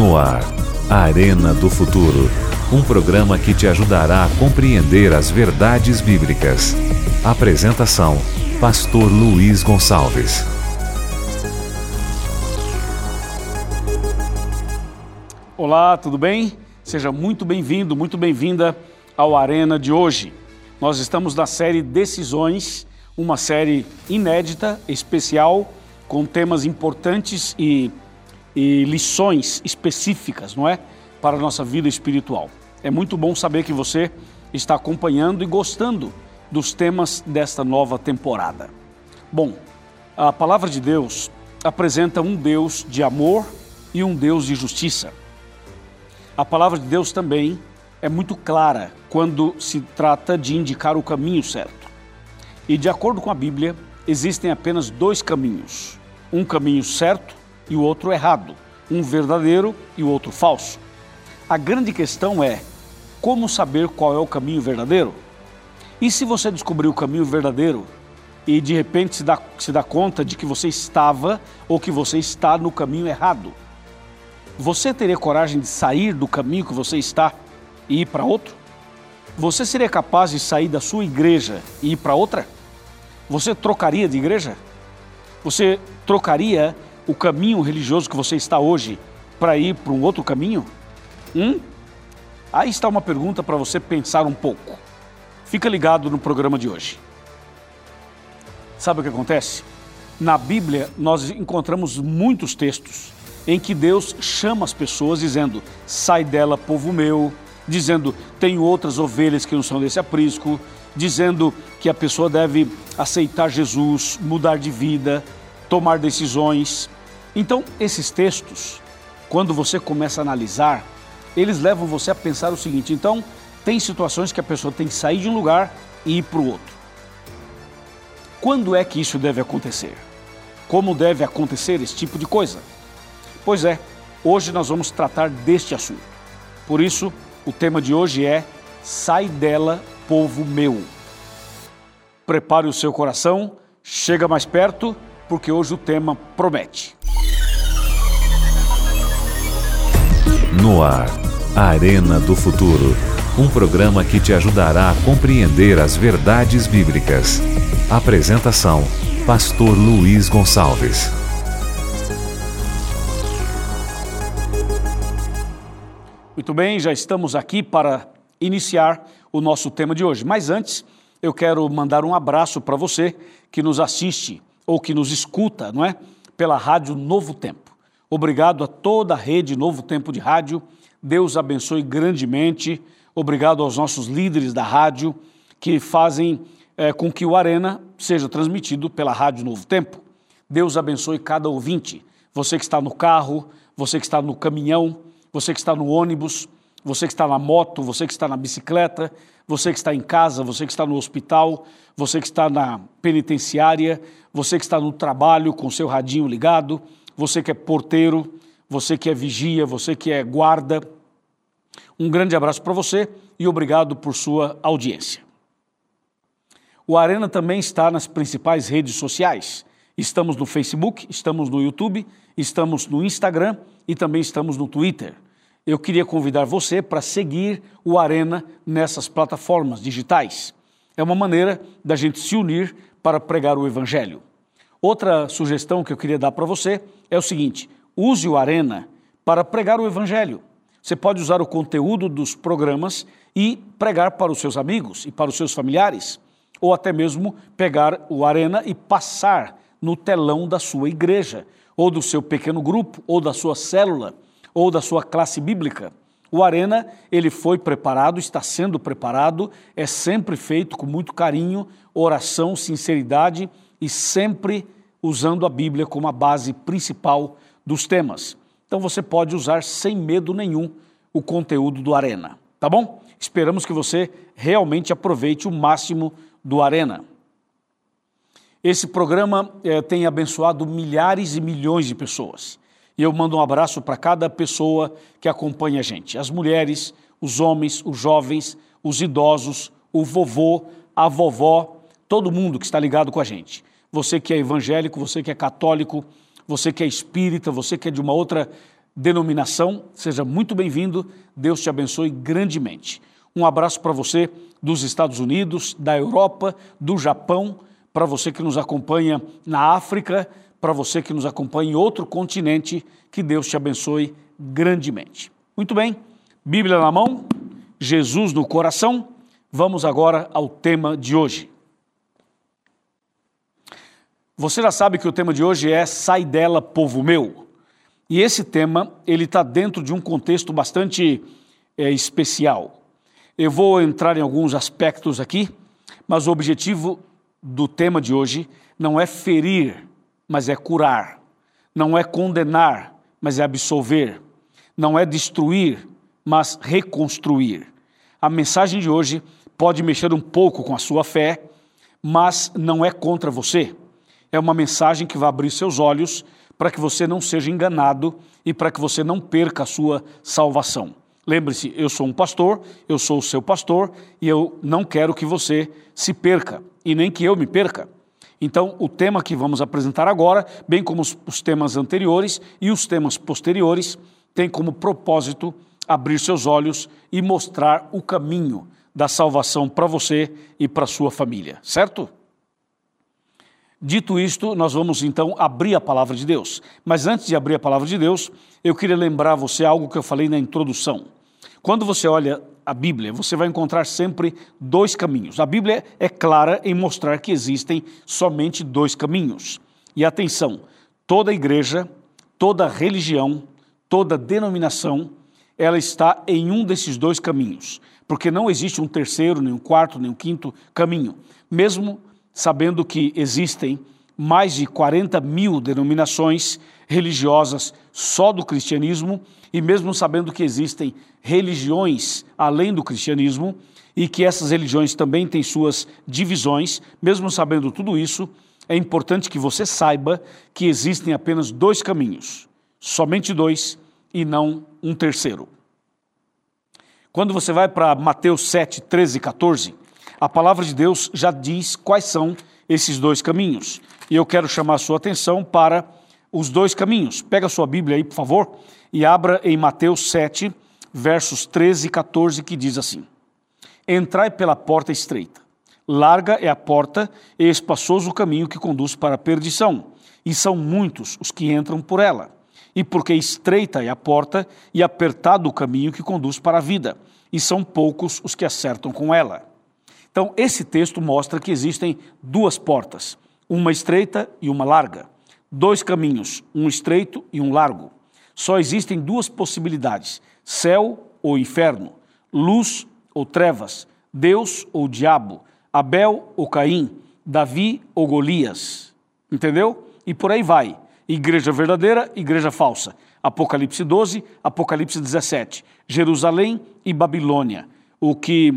No ar, Arena do Futuro. Um programa que te ajudará a compreender as verdades bíblicas. Apresentação: Pastor Luiz Gonçalves. Olá, tudo bem? Seja muito bem-vindo, muito bem-vinda ao Arena de hoje. Nós estamos na série Decisões, uma série inédita, especial, com temas importantes e, e lições específicas, não é? Para a nossa vida espiritual. É muito bom saber que você está acompanhando e gostando dos temas desta nova temporada. Bom, a palavra de Deus apresenta um Deus de amor e um Deus de justiça. A palavra de Deus também é muito clara quando se trata de indicar o caminho certo. E de acordo com a Bíblia, existem apenas dois caminhos: um caminho certo e o outro errado, um verdadeiro e o outro falso. A grande questão é como saber qual é o caminho verdadeiro? E se você descobrir o caminho verdadeiro e de repente se dá, se dá conta de que você estava ou que você está no caminho errado? Você teria coragem de sair do caminho que você está e ir para outro? Você seria capaz de sair da sua igreja e ir para outra? Você trocaria de igreja? Você trocaria o caminho religioso que você está hoje para ir para um outro caminho? Hum? Aí está uma pergunta para você pensar um pouco. Fica ligado no programa de hoje. Sabe o que acontece? Na Bíblia, nós encontramos muitos textos em que Deus chama as pessoas dizendo: sai dela, povo meu, dizendo: tenho outras ovelhas que não são desse aprisco, dizendo que a pessoa deve aceitar Jesus, mudar de vida, tomar decisões. Então, esses textos, quando você começa a analisar, eles levam você a pensar o seguinte: então, tem situações que a pessoa tem que sair de um lugar e ir para o outro. Quando é que isso deve acontecer? Como deve acontecer esse tipo de coisa? Pois é, hoje nós vamos tratar deste assunto. Por isso, o tema de hoje é Sai dela, povo meu. Prepare o seu coração, chega mais perto, porque hoje o tema promete. No ar, Arena do Futuro. Um programa que te ajudará a compreender as verdades bíblicas. Apresentação: Pastor Luiz Gonçalves. Muito bem, já estamos aqui para iniciar o nosso tema de hoje. Mas antes, eu quero mandar um abraço para você que nos assiste ou que nos escuta, não é? Pela Rádio Novo Tempo. Obrigado a toda a rede Novo Tempo de Rádio. Deus abençoe grandemente. Obrigado aos nossos líderes da rádio que fazem é, com que o Arena seja transmitido pela Rádio Novo Tempo. Deus abençoe cada ouvinte. Você que está no carro, você que está no caminhão, você que está no ônibus, você que está na moto, você que está na bicicleta, você que está em casa, você que está no hospital, você que está na penitenciária, você que está no trabalho com seu radinho ligado, você que é porteiro, você que é vigia, você que é guarda. Um grande abraço para você e obrigado por sua audiência. O Arena também está nas principais redes sociais. Estamos no Facebook, estamos no YouTube, estamos no Instagram e também estamos no Twitter. Eu queria convidar você para seguir o Arena nessas plataformas digitais. É uma maneira da gente se unir para pregar o Evangelho. Outra sugestão que eu queria dar para você é o seguinte: use o Arena para pregar o Evangelho. Você pode usar o conteúdo dos programas e pregar para os seus amigos e para os seus familiares, ou até mesmo pegar o Arena e passar no telão da sua igreja ou do seu pequeno grupo, ou da sua célula, ou da sua classe bíblica. O Arena, ele foi preparado, está sendo preparado, é sempre feito com muito carinho, oração, sinceridade e sempre usando a Bíblia como a base principal dos temas. Então você pode usar sem medo nenhum o conteúdo do Arena, tá bom? Esperamos que você realmente aproveite o máximo do Arena. Esse programa é, tem abençoado milhares e milhões de pessoas. E eu mando um abraço para cada pessoa que acompanha a gente: as mulheres, os homens, os jovens, os idosos, o vovô, a vovó, todo mundo que está ligado com a gente. Você que é evangélico, você que é católico, você que é espírita, você que é de uma outra denominação, seja muito bem-vindo. Deus te abençoe grandemente. Um abraço para você dos Estados Unidos, da Europa, do Japão, para você que nos acompanha na África, para você que nos acompanha em outro continente, que Deus te abençoe grandemente. Muito bem, Bíblia na mão, Jesus no coração. Vamos agora ao tema de hoje. Você já sabe que o tema de hoje é Sai dela, povo meu. E esse tema ele está dentro de um contexto bastante é, especial. Eu vou entrar em alguns aspectos aqui, mas o objetivo do tema de hoje não é ferir, mas é curar. Não é condenar, mas é absolver. Não é destruir, mas reconstruir. A mensagem de hoje pode mexer um pouco com a sua fé, mas não é contra você. É uma mensagem que vai abrir seus olhos para que você não seja enganado e para que você não perca a sua salvação. Lembre-se, eu sou um pastor, eu sou o seu pastor e eu não quero que você se perca e nem que eu me perca. Então, o tema que vamos apresentar agora, bem como os, os temas anteriores e os temas posteriores, tem como propósito abrir seus olhos e mostrar o caminho da salvação para você e para sua família, certo? Dito isto, nós vamos então abrir a palavra de Deus. Mas antes de abrir a palavra de Deus, eu queria lembrar você algo que eu falei na introdução. Quando você olha a Bíblia, você vai encontrar sempre dois caminhos. A Bíblia é clara em mostrar que existem somente dois caminhos. E atenção, toda igreja, toda religião, toda denominação, ela está em um desses dois caminhos, porque não existe um terceiro, nem um quarto, nem um quinto caminho. Mesmo sabendo que existem mais de 40 mil denominações religiosas só do cristianismo, e mesmo sabendo que existem religiões além do cristianismo e que essas religiões também têm suas divisões, mesmo sabendo tudo isso, é importante que você saiba que existem apenas dois caminhos, somente dois e não um terceiro. Quando você vai para Mateus 7, 13 e 14, a palavra de Deus já diz quais são esses dois caminhos. E eu quero chamar a sua atenção para os dois caminhos. Pega a sua Bíblia aí, por favor, e abra em Mateus 7, versos 13 e 14, que diz assim: Entrai pela porta estreita. Larga é a porta e espaçoso o caminho que conduz para a perdição, e são muitos os que entram por ela. E porque estreita é a porta e apertado o caminho que conduz para a vida, e são poucos os que acertam com ela. Então, esse texto mostra que existem duas portas, uma estreita e uma larga dois caminhos, um estreito e um largo. Só existem duas possibilidades: céu ou inferno, luz ou trevas, Deus ou diabo, Abel ou Caim, Davi ou Golias. Entendeu? E por aí vai. Igreja verdadeira, igreja falsa. Apocalipse 12, Apocalipse 17. Jerusalém e Babilônia. O que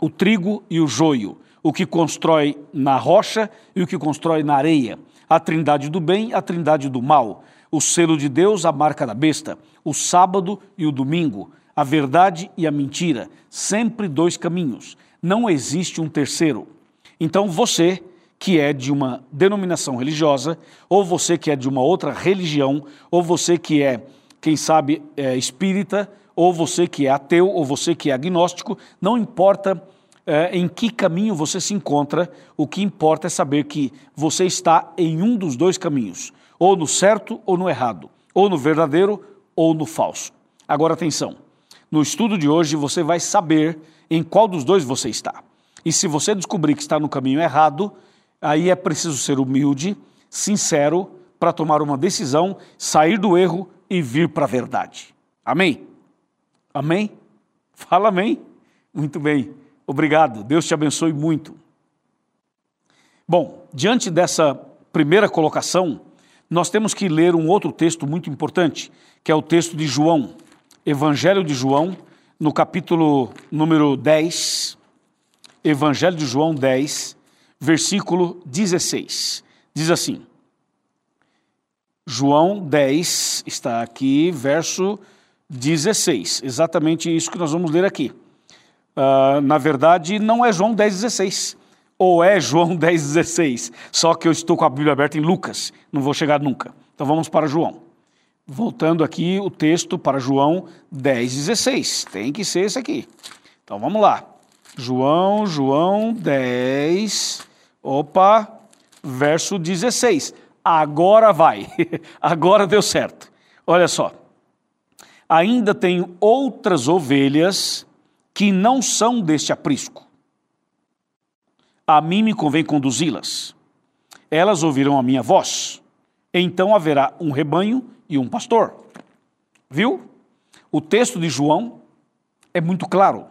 o trigo e o joio, o que constrói na rocha e o que constrói na areia a trindade do bem, a trindade do mal, o selo de Deus, a marca da besta, o sábado e o domingo, a verdade e a mentira, sempre dois caminhos, não existe um terceiro. Então você, que é de uma denominação religiosa, ou você que é de uma outra religião, ou você que é, quem sabe, é espírita, ou você que é ateu, ou você que é agnóstico, não importa é, em que caminho você se encontra, o que importa é saber que você está em um dos dois caminhos, ou no certo ou no errado, ou no verdadeiro ou no falso. Agora atenção, no estudo de hoje você vai saber em qual dos dois você está. E se você descobrir que está no caminho errado, aí é preciso ser humilde, sincero, para tomar uma decisão, sair do erro e vir para a verdade. Amém? Amém? Fala amém. Muito bem. Obrigado, Deus te abençoe muito. Bom, diante dessa primeira colocação, nós temos que ler um outro texto muito importante, que é o texto de João, Evangelho de João, no capítulo número 10, Evangelho de João 10, versículo 16. Diz assim: João 10 está aqui, verso 16, exatamente isso que nós vamos ler aqui. Uh, na verdade, não é João 10,16. Ou é João 10,16. Só que eu estou com a Bíblia aberta em Lucas. Não vou chegar nunca. Então vamos para João. Voltando aqui o texto para João 10, 16. Tem que ser esse aqui. Então vamos lá. João, João 10, opa, verso 16. Agora vai. Agora deu certo. Olha só. Ainda tenho outras ovelhas que não são deste aprisco. A mim me convém conduzi-las. Elas ouvirão a minha voz. Então haverá um rebanho e um pastor. Viu? O texto de João é muito claro.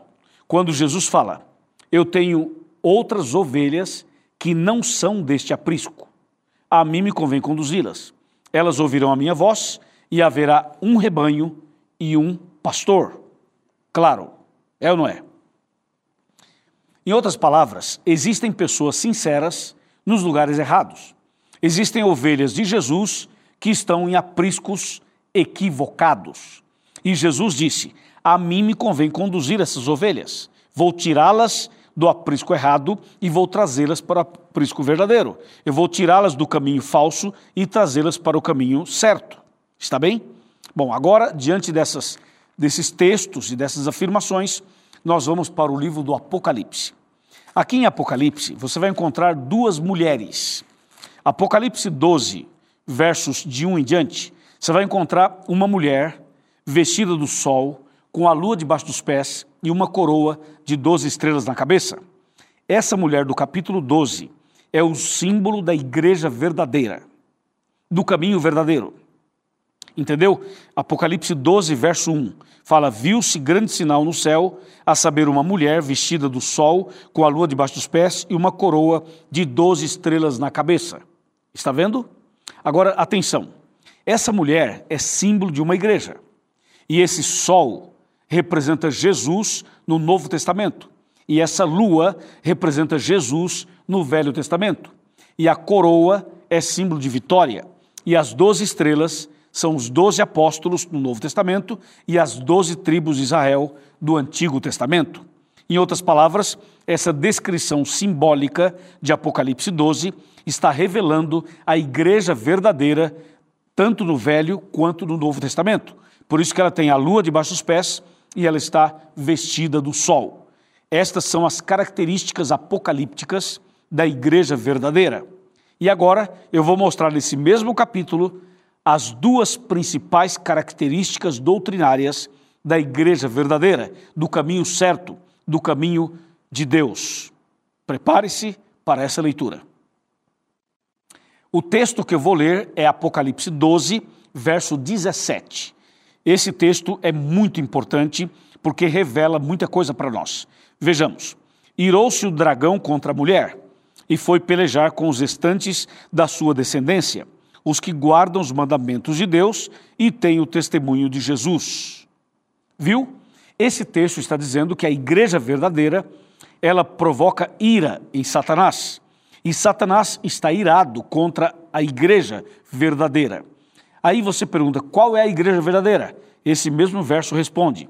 Quando Jesus fala: Eu tenho outras ovelhas que não são deste aprisco. A mim me convém conduzi-las. Elas ouvirão a minha voz e haverá um rebanho e um pastor. Claro, é ou não é? Em outras palavras, existem pessoas sinceras nos lugares errados. Existem ovelhas de Jesus que estão em apriscos equivocados. E Jesus disse: A mim me convém conduzir essas ovelhas. Vou tirá-las do aprisco errado e vou trazê-las para o aprisco verdadeiro. Eu vou tirá-las do caminho falso e trazê-las para o caminho certo. Está bem? Bom, agora, diante dessas, desses textos e dessas afirmações, nós vamos para o livro do Apocalipse. Aqui em Apocalipse, você vai encontrar duas mulheres. Apocalipse 12, versos de 1 em diante, você vai encontrar uma mulher vestida do sol, com a lua debaixo dos pés e uma coroa de 12 estrelas na cabeça. Essa mulher do capítulo 12 é o símbolo da igreja verdadeira, do caminho verdadeiro. Entendeu? Apocalipse 12, verso 1 fala: Viu-se grande sinal no céu, a saber, uma mulher vestida do sol, com a lua debaixo dos pés e uma coroa de 12 estrelas na cabeça. Está vendo? Agora, atenção: essa mulher é símbolo de uma igreja. E esse sol representa Jesus no Novo Testamento. E essa lua representa Jesus no Velho Testamento. E a coroa é símbolo de vitória. E as doze estrelas são os doze apóstolos no Novo Testamento e as doze tribos de Israel do Antigo Testamento. Em outras palavras, essa descrição simbólica de Apocalipse 12 está revelando a igreja verdadeira, tanto no Velho quanto no Novo Testamento. Por isso que ela tem a lua debaixo dos pés e ela está vestida do sol. Estas são as características apocalípticas da igreja verdadeira. E agora eu vou mostrar nesse mesmo capítulo as duas principais características doutrinárias da igreja verdadeira, do caminho certo, do caminho de Deus. Prepare-se para essa leitura. O texto que eu vou ler é Apocalipse 12, verso 17. Esse texto é muito importante porque revela muita coisa para nós. Vejamos: Irou-se o dragão contra a mulher e foi pelejar com os estantes da sua descendência, os que guardam os mandamentos de Deus e têm o testemunho de Jesus. Viu? Esse texto está dizendo que a igreja verdadeira, ela provoca ira em Satanás. E Satanás está irado contra a igreja verdadeira. Aí você pergunta, qual é a igreja verdadeira? Esse mesmo verso responde: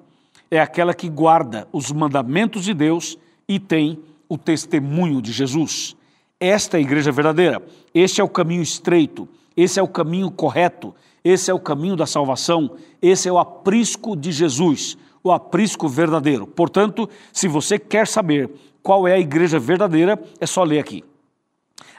é aquela que guarda os mandamentos de Deus e tem o testemunho de Jesus. Esta é a igreja verdadeira. Este é o caminho estreito, esse é o caminho correto, esse é o caminho da salvação, esse é o aprisco de Jesus o aprisco verdadeiro. Portanto, se você quer saber qual é a igreja verdadeira, é só ler aqui.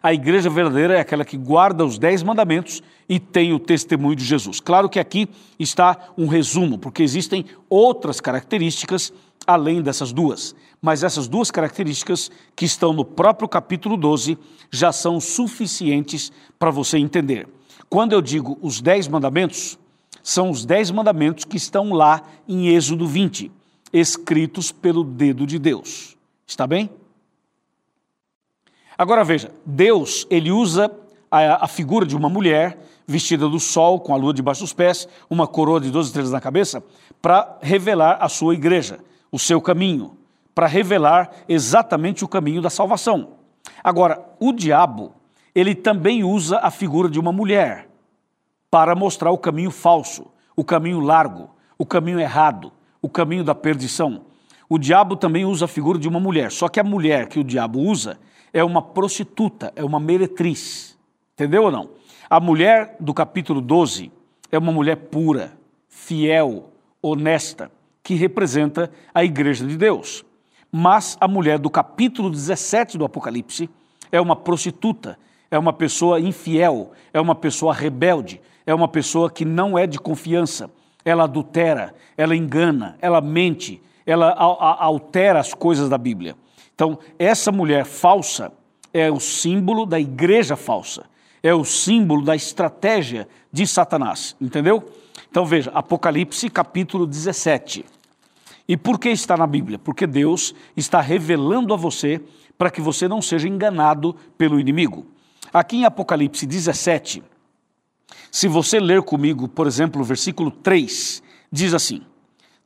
A igreja verdadeira é aquela que guarda os dez mandamentos e tem o testemunho de Jesus. Claro que aqui está um resumo, porque existem outras características além dessas duas. Mas essas duas características que estão no próprio capítulo 12 já são suficientes para você entender. Quando eu digo os dez mandamentos, são os dez mandamentos que estão lá em Êxodo 20, escritos pelo dedo de Deus. Está bem? Agora veja, Deus, ele usa a, a, figura de uma mulher vestida do sol, com a lua debaixo dos pés, uma coroa de 12 estrelas na cabeça, para revelar a sua igreja, o seu caminho, para revelar exatamente o caminho da salvação. Agora, o diabo, ele também usa a figura de uma mulher, para mostrar o caminho falso, o caminho largo, o caminho errado, o caminho da perdição. O diabo também usa a figura de uma mulher, só que a mulher que o diabo usa é uma prostituta, é uma meretriz. Entendeu ou não? A mulher do capítulo 12 é uma mulher pura, fiel, honesta, que representa a igreja de Deus. Mas a mulher do capítulo 17 do Apocalipse é uma prostituta, é uma pessoa infiel, é uma pessoa rebelde, é uma pessoa que não é de confiança. Ela adultera, ela engana, ela mente, ela altera as coisas da Bíblia. Então, essa mulher falsa é o símbolo da igreja falsa, é o símbolo da estratégia de Satanás, entendeu? Então veja, Apocalipse capítulo 17. E por que está na Bíblia? Porque Deus está revelando a você para que você não seja enganado pelo inimigo. Aqui em Apocalipse 17, se você ler comigo, por exemplo, o versículo 3, diz assim: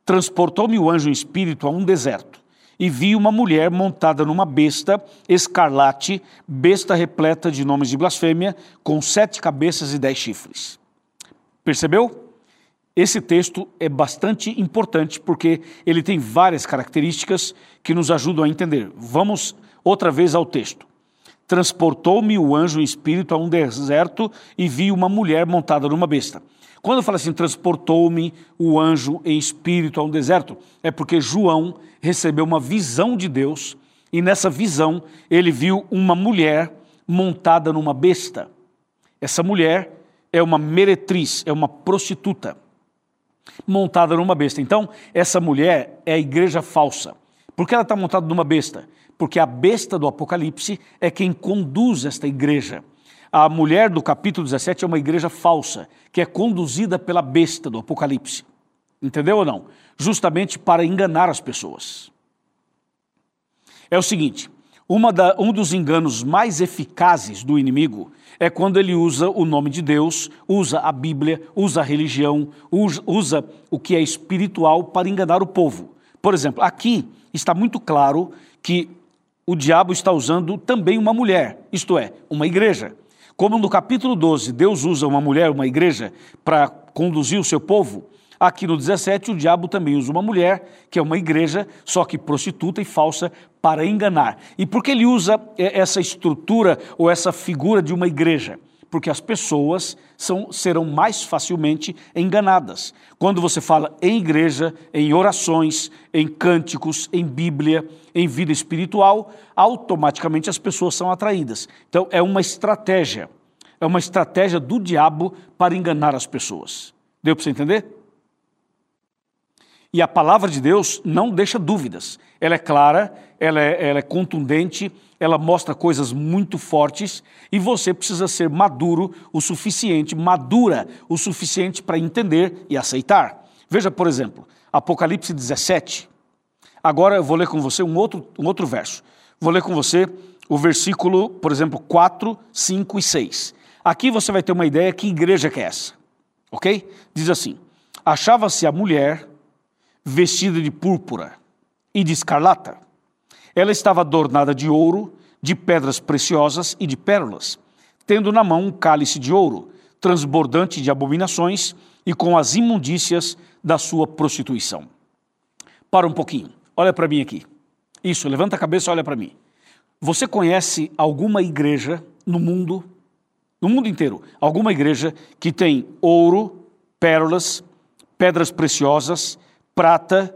Transportou-me o anjo em espírito a um deserto e vi uma mulher montada numa besta escarlate, besta repleta de nomes de blasfêmia, com sete cabeças e dez chifres. Percebeu? Esse texto é bastante importante porque ele tem várias características que nos ajudam a entender. Vamos outra vez ao texto. Transportou-me o anjo em espírito a um deserto e vi uma mulher montada numa besta. Quando fala assim, transportou-me o anjo em espírito a um deserto, é porque João recebeu uma visão de Deus e nessa visão ele viu uma mulher montada numa besta. Essa mulher é uma meretriz, é uma prostituta montada numa besta. Então, essa mulher é a igreja falsa. Por que ela está montada numa besta? Porque a besta do Apocalipse é quem conduz esta igreja. A mulher do capítulo 17 é uma igreja falsa, que é conduzida pela besta do Apocalipse. Entendeu ou não? Justamente para enganar as pessoas. É o seguinte: da, um dos enganos mais eficazes do inimigo é quando ele usa o nome de Deus, usa a Bíblia, usa a religião, usa, usa o que é espiritual para enganar o povo. Por exemplo, aqui está muito claro que o diabo está usando também uma mulher, isto é, uma igreja. Como no capítulo 12, Deus usa uma mulher, uma igreja, para conduzir o seu povo, aqui no 17 o diabo também usa uma mulher, que é uma igreja, só que prostituta e falsa, para enganar. E por que ele usa é, essa estrutura ou essa figura de uma igreja? Porque as pessoas são, serão mais facilmente enganadas. Quando você fala em igreja, em orações, em cânticos, em Bíblia, em vida espiritual, automaticamente as pessoas são atraídas. Então é uma estratégia, é uma estratégia do diabo para enganar as pessoas. Deu para você entender? E a palavra de Deus não deixa dúvidas. Ela é clara, ela é, ela é, contundente, ela mostra coisas muito fortes e você precisa ser maduro o suficiente, madura o suficiente para entender e aceitar. Veja, por exemplo, Apocalipse 17. Agora eu vou ler com você um outro, um outro verso. Vou ler com você o versículo, por exemplo, 4, 5 e 6. Aqui você vai ter uma ideia que igreja que é essa, ok? Diz assim: Achava-se a mulher vestida de púrpura e de escarlata. Ela estava adornada de ouro, de pedras preciosas e de pérolas, tendo na mão um cálice de ouro, transbordante de abominações e com as imundícias da sua prostituição. Para um pouquinho, olha para mim aqui. Isso, levanta a cabeça e olha para mim. Você conhece alguma igreja no mundo, no mundo inteiro, alguma igreja que tem ouro, pérolas, pedras preciosas prata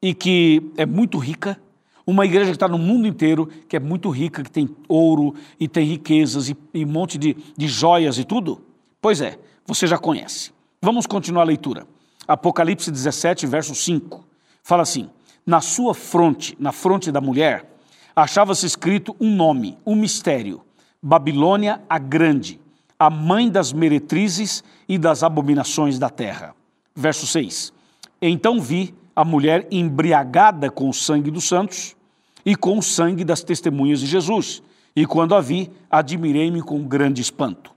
e que é muito rica, uma igreja que está no mundo inteiro, que é muito rica, que tem ouro e tem riquezas e, e um monte de, de joias e tudo? Pois é, você já conhece. Vamos continuar a leitura. Apocalipse 17, verso 5. Fala assim: Na sua fronte, na fronte da mulher, achava-se escrito um nome, um mistério: Babilônia a Grande, a mãe das meretrizes e das abominações da terra. Verso 6. Então vi a mulher embriagada com o sangue dos santos e com o sangue das testemunhas de Jesus. E quando a vi, admirei-me com grande espanto.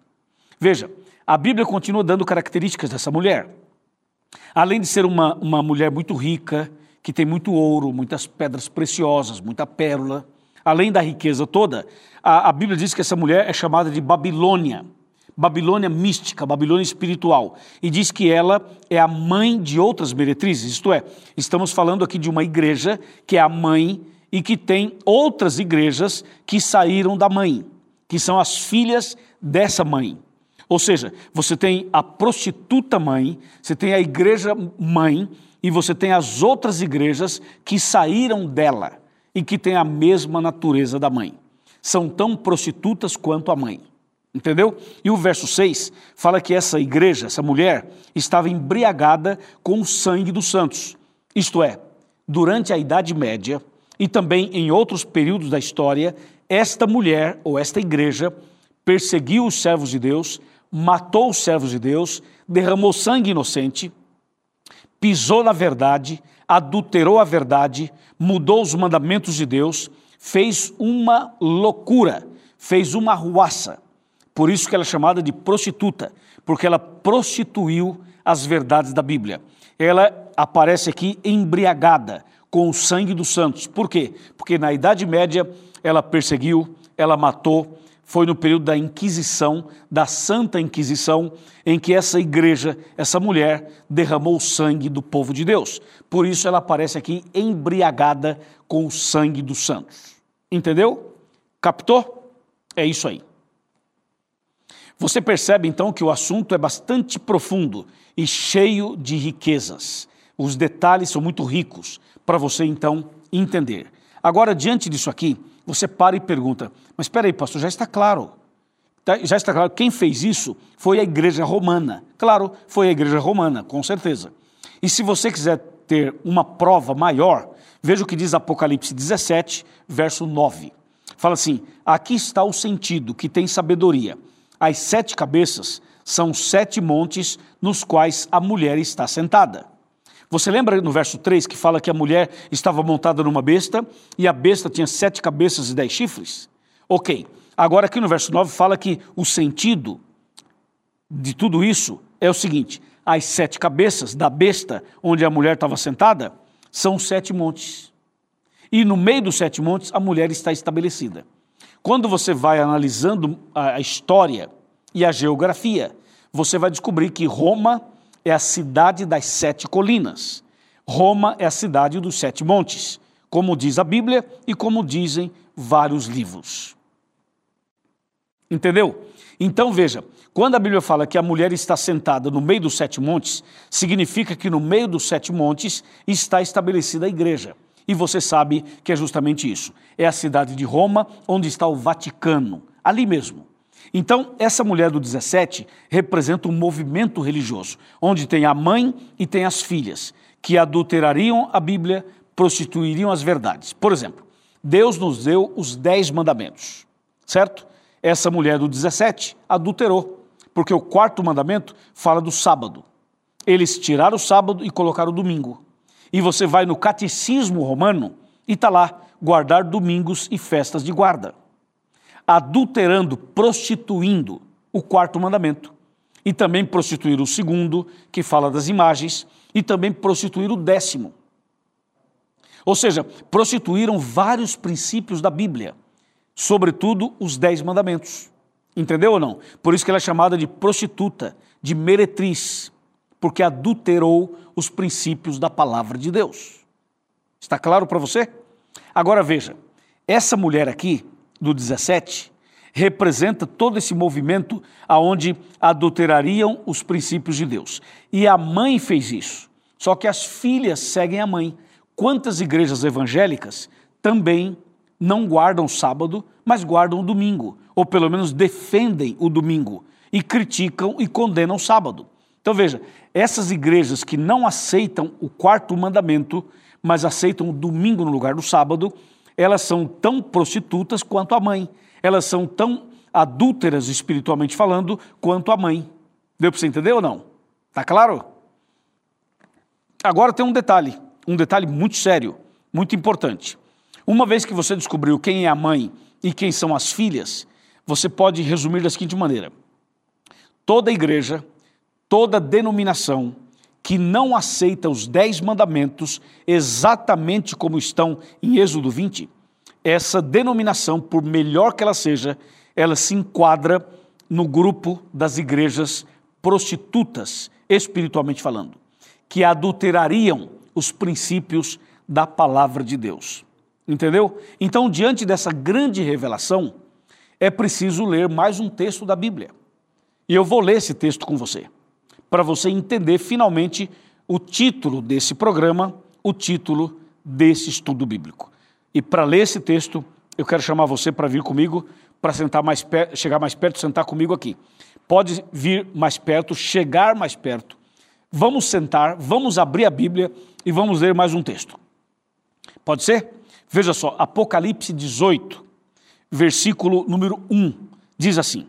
Veja, a Bíblia continua dando características dessa mulher. Além de ser uma, uma mulher muito rica, que tem muito ouro, muitas pedras preciosas, muita pérola, além da riqueza toda, a, a Bíblia diz que essa mulher é chamada de Babilônia. Babilônia mística, Babilônia espiritual, e diz que ela é a mãe de outras meretrizes, isto é, estamos falando aqui de uma igreja que é a mãe e que tem outras igrejas que saíram da mãe, que são as filhas dessa mãe. Ou seja, você tem a prostituta mãe, você tem a igreja mãe e você tem as outras igrejas que saíram dela e que têm a mesma natureza da mãe. São tão prostitutas quanto a mãe. Entendeu? E o verso 6 fala que essa igreja, essa mulher, estava embriagada com o sangue dos santos. Isto é, durante a Idade Média e também em outros períodos da história, esta mulher ou esta igreja perseguiu os servos de Deus, matou os servos de Deus, derramou sangue inocente, pisou na verdade, adulterou a verdade, mudou os mandamentos de Deus, fez uma loucura, fez uma ruaça. Por isso que ela é chamada de prostituta, porque ela prostituiu as verdades da Bíblia. Ela aparece aqui embriagada com o sangue dos santos. Por quê? Porque na Idade Média ela perseguiu, ela matou, foi no período da Inquisição, da Santa Inquisição, em que essa igreja, essa mulher, derramou o sangue do povo de Deus. Por isso ela aparece aqui embriagada com o sangue dos santos. Entendeu? Captou? É isso aí. Você percebe então que o assunto é bastante profundo e cheio de riquezas. Os detalhes são muito ricos para você então entender. Agora, diante disso aqui, você para e pergunta: mas espera aí, pastor, já está claro. Tá, já está claro, quem fez isso foi a igreja romana. Claro, foi a igreja romana, com certeza. E se você quiser ter uma prova maior, veja o que diz Apocalipse 17, verso 9. Fala assim: aqui está o sentido que tem sabedoria. As sete cabeças são sete montes nos quais a mulher está sentada. Você lembra no verso 3 que fala que a mulher estava montada numa besta e a besta tinha sete cabeças e dez chifres? Ok. Agora, aqui no verso 9 fala que o sentido de tudo isso é o seguinte: as sete cabeças da besta onde a mulher estava sentada são sete montes. E no meio dos sete montes a mulher está estabelecida. Quando você vai analisando a história e a geografia, você vai descobrir que Roma é a cidade das sete colinas. Roma é a cidade dos sete montes, como diz a Bíblia e como dizem vários livros. Entendeu? Então veja, quando a Bíblia fala que a mulher está sentada no meio dos sete montes, significa que no meio dos sete montes está estabelecida a igreja. E você sabe que é justamente isso. É a cidade de Roma, onde está o Vaticano, ali mesmo. Então, essa mulher do 17 representa um movimento religioso, onde tem a mãe e tem as filhas, que adulterariam a Bíblia, prostituiriam as verdades. Por exemplo, Deus nos deu os dez mandamentos, certo? Essa mulher do 17 adulterou, porque o quarto mandamento fala do sábado. Eles tiraram o sábado e colocaram o domingo. E você vai no catecismo romano e está lá, guardar domingos e festas de guarda. Adulterando, prostituindo o quarto mandamento. E também prostituir o segundo, que fala das imagens, e também prostituir o décimo. Ou seja, prostituíram vários princípios da Bíblia, sobretudo os dez mandamentos. Entendeu ou não? Por isso que ela é chamada de prostituta, de meretriz, porque adulterou os princípios da palavra de Deus. Está claro para você? Agora veja, essa mulher aqui, do 17, representa todo esse movimento aonde adulterariam os princípios de Deus. E a mãe fez isso. Só que as filhas seguem a mãe. Quantas igrejas evangélicas também não guardam sábado, mas guardam o domingo, ou pelo menos defendem o domingo e criticam e condenam o sábado. Então veja, essas igrejas que não aceitam o quarto mandamento, mas aceitam o domingo no lugar do sábado, elas são tão prostitutas quanto a mãe. Elas são tão adúlteras espiritualmente falando quanto a mãe. Deu para você entender ou não? Tá claro? Agora tem um detalhe, um detalhe muito sério, muito importante. Uma vez que você descobriu quem é a mãe e quem são as filhas, você pode resumir da seguinte maneira: toda igreja toda denominação que não aceita os dez mandamentos exatamente como estão em Êxodo 20, essa denominação, por melhor que ela seja, ela se enquadra no grupo das igrejas prostitutas, espiritualmente falando, que adulterariam os princípios da palavra de Deus. Entendeu? Então, diante dessa grande revelação, é preciso ler mais um texto da Bíblia. E eu vou ler esse texto com você, para você entender finalmente o título desse programa, o título desse estudo bíblico. E para ler esse texto, eu quero chamar você para vir comigo, para sentar mais chegar mais perto, sentar comigo aqui. Pode vir mais perto, chegar mais perto. Vamos sentar, vamos abrir a Bíblia e vamos ler mais um texto. Pode ser? Veja só, Apocalipse 18, versículo número 1, diz assim: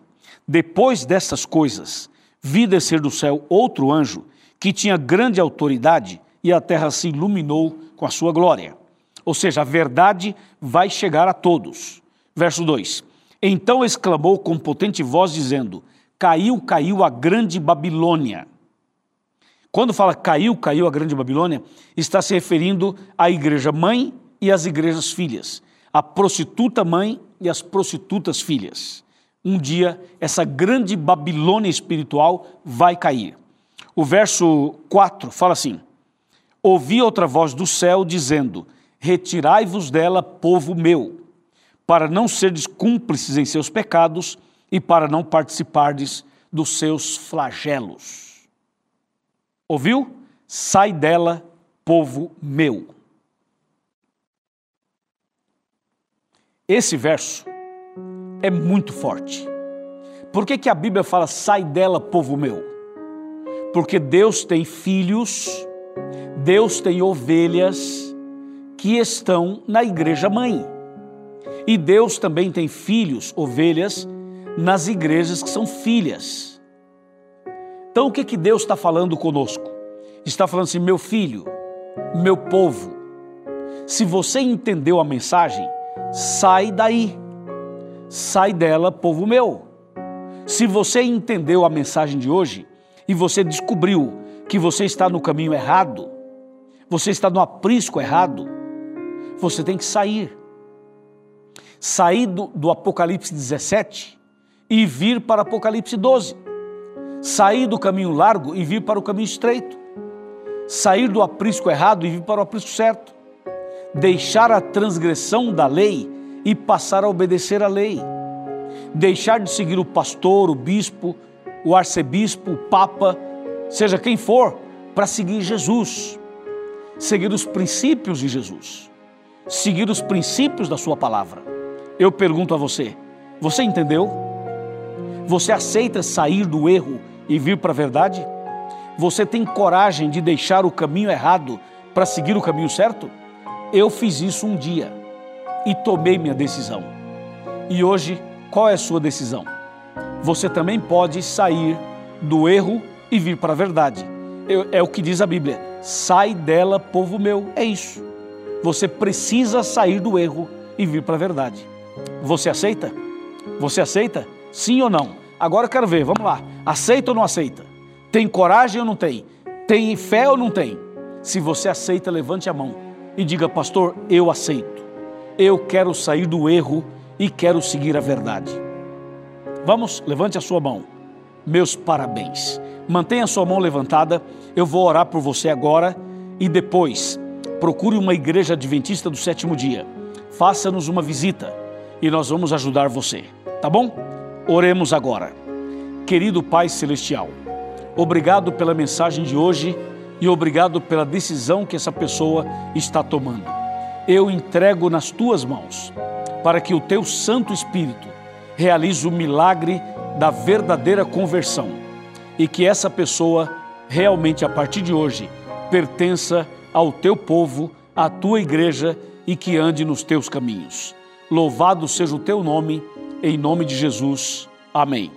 Depois dessas coisas, vi descer do céu outro anjo que tinha grande autoridade e a terra se iluminou com a sua glória. Ou seja, a verdade vai chegar a todos. Verso 2: Então exclamou com potente voz, dizendo: Caiu, caiu a grande Babilônia. Quando fala caiu, caiu a grande Babilônia, está se referindo à igreja mãe e às igrejas filhas, a prostituta mãe e as prostitutas filhas. Um dia, essa grande Babilônia espiritual vai cair. O verso 4 fala assim: Ouvi outra voz do céu dizendo: Retirai-vos dela, povo meu, para não serdes cúmplices em seus pecados e para não participardes dos seus flagelos. Ouviu? Sai dela, povo meu. Esse verso é muito forte. Por que, que a Bíblia fala sai dela, povo meu? Porque Deus tem filhos, Deus tem ovelhas que estão na igreja mãe. E Deus também tem filhos, ovelhas, nas igrejas que são filhas. Então o que, que Deus está falando conosco? Está falando assim, meu filho, meu povo, se você entendeu a mensagem, sai daí, sai dela, povo meu. Se você entendeu a mensagem de hoje e você descobriu que você está no caminho errado, você está no aprisco errado, você tem que sair. Sair do, do Apocalipse 17 e vir para Apocalipse 12. Sair do caminho largo e vir para o caminho estreito. Sair do aprisco errado e vir para o aprisco certo. Deixar a transgressão da lei e passar a obedecer à lei. Deixar de seguir o pastor, o bispo, o arcebispo, o papa, seja quem for, para seguir Jesus. Seguir os princípios de Jesus. Seguir os princípios da Sua palavra. Eu pergunto a você: você entendeu? Você aceita sair do erro e vir para a verdade? Você tem coragem de deixar o caminho errado para seguir o caminho certo? Eu fiz isso um dia e tomei minha decisão. E hoje, qual é a sua decisão? Você também pode sair do erro e vir para a verdade. É o que diz a Bíblia: sai dela, povo meu. É isso. Você precisa sair do erro e vir para a verdade. Você aceita? Você aceita? Sim ou não? Agora eu quero ver, vamos lá. Aceita ou não aceita? Tem coragem ou não tem? Tem fé ou não tem? Se você aceita, levante a mão e diga, pastor, eu aceito. Eu quero sair do erro e quero seguir a verdade. Vamos, levante a sua mão. Meus parabéns. Mantenha a sua mão levantada. Eu vou orar por você agora e depois procure uma igreja adventista do sétimo dia. Faça-nos uma visita e nós vamos ajudar você. Tá bom? Oremos agora. Querido Pai Celestial, obrigado pela mensagem de hoje e obrigado pela decisão que essa pessoa está tomando. Eu entrego nas tuas mãos para que o teu Santo Espírito realize o milagre da verdadeira conversão e que essa pessoa realmente a partir de hoje pertença ao teu povo, à tua igreja e que ande nos teus caminhos. Louvado seja o teu nome em nome de Jesus. Amém.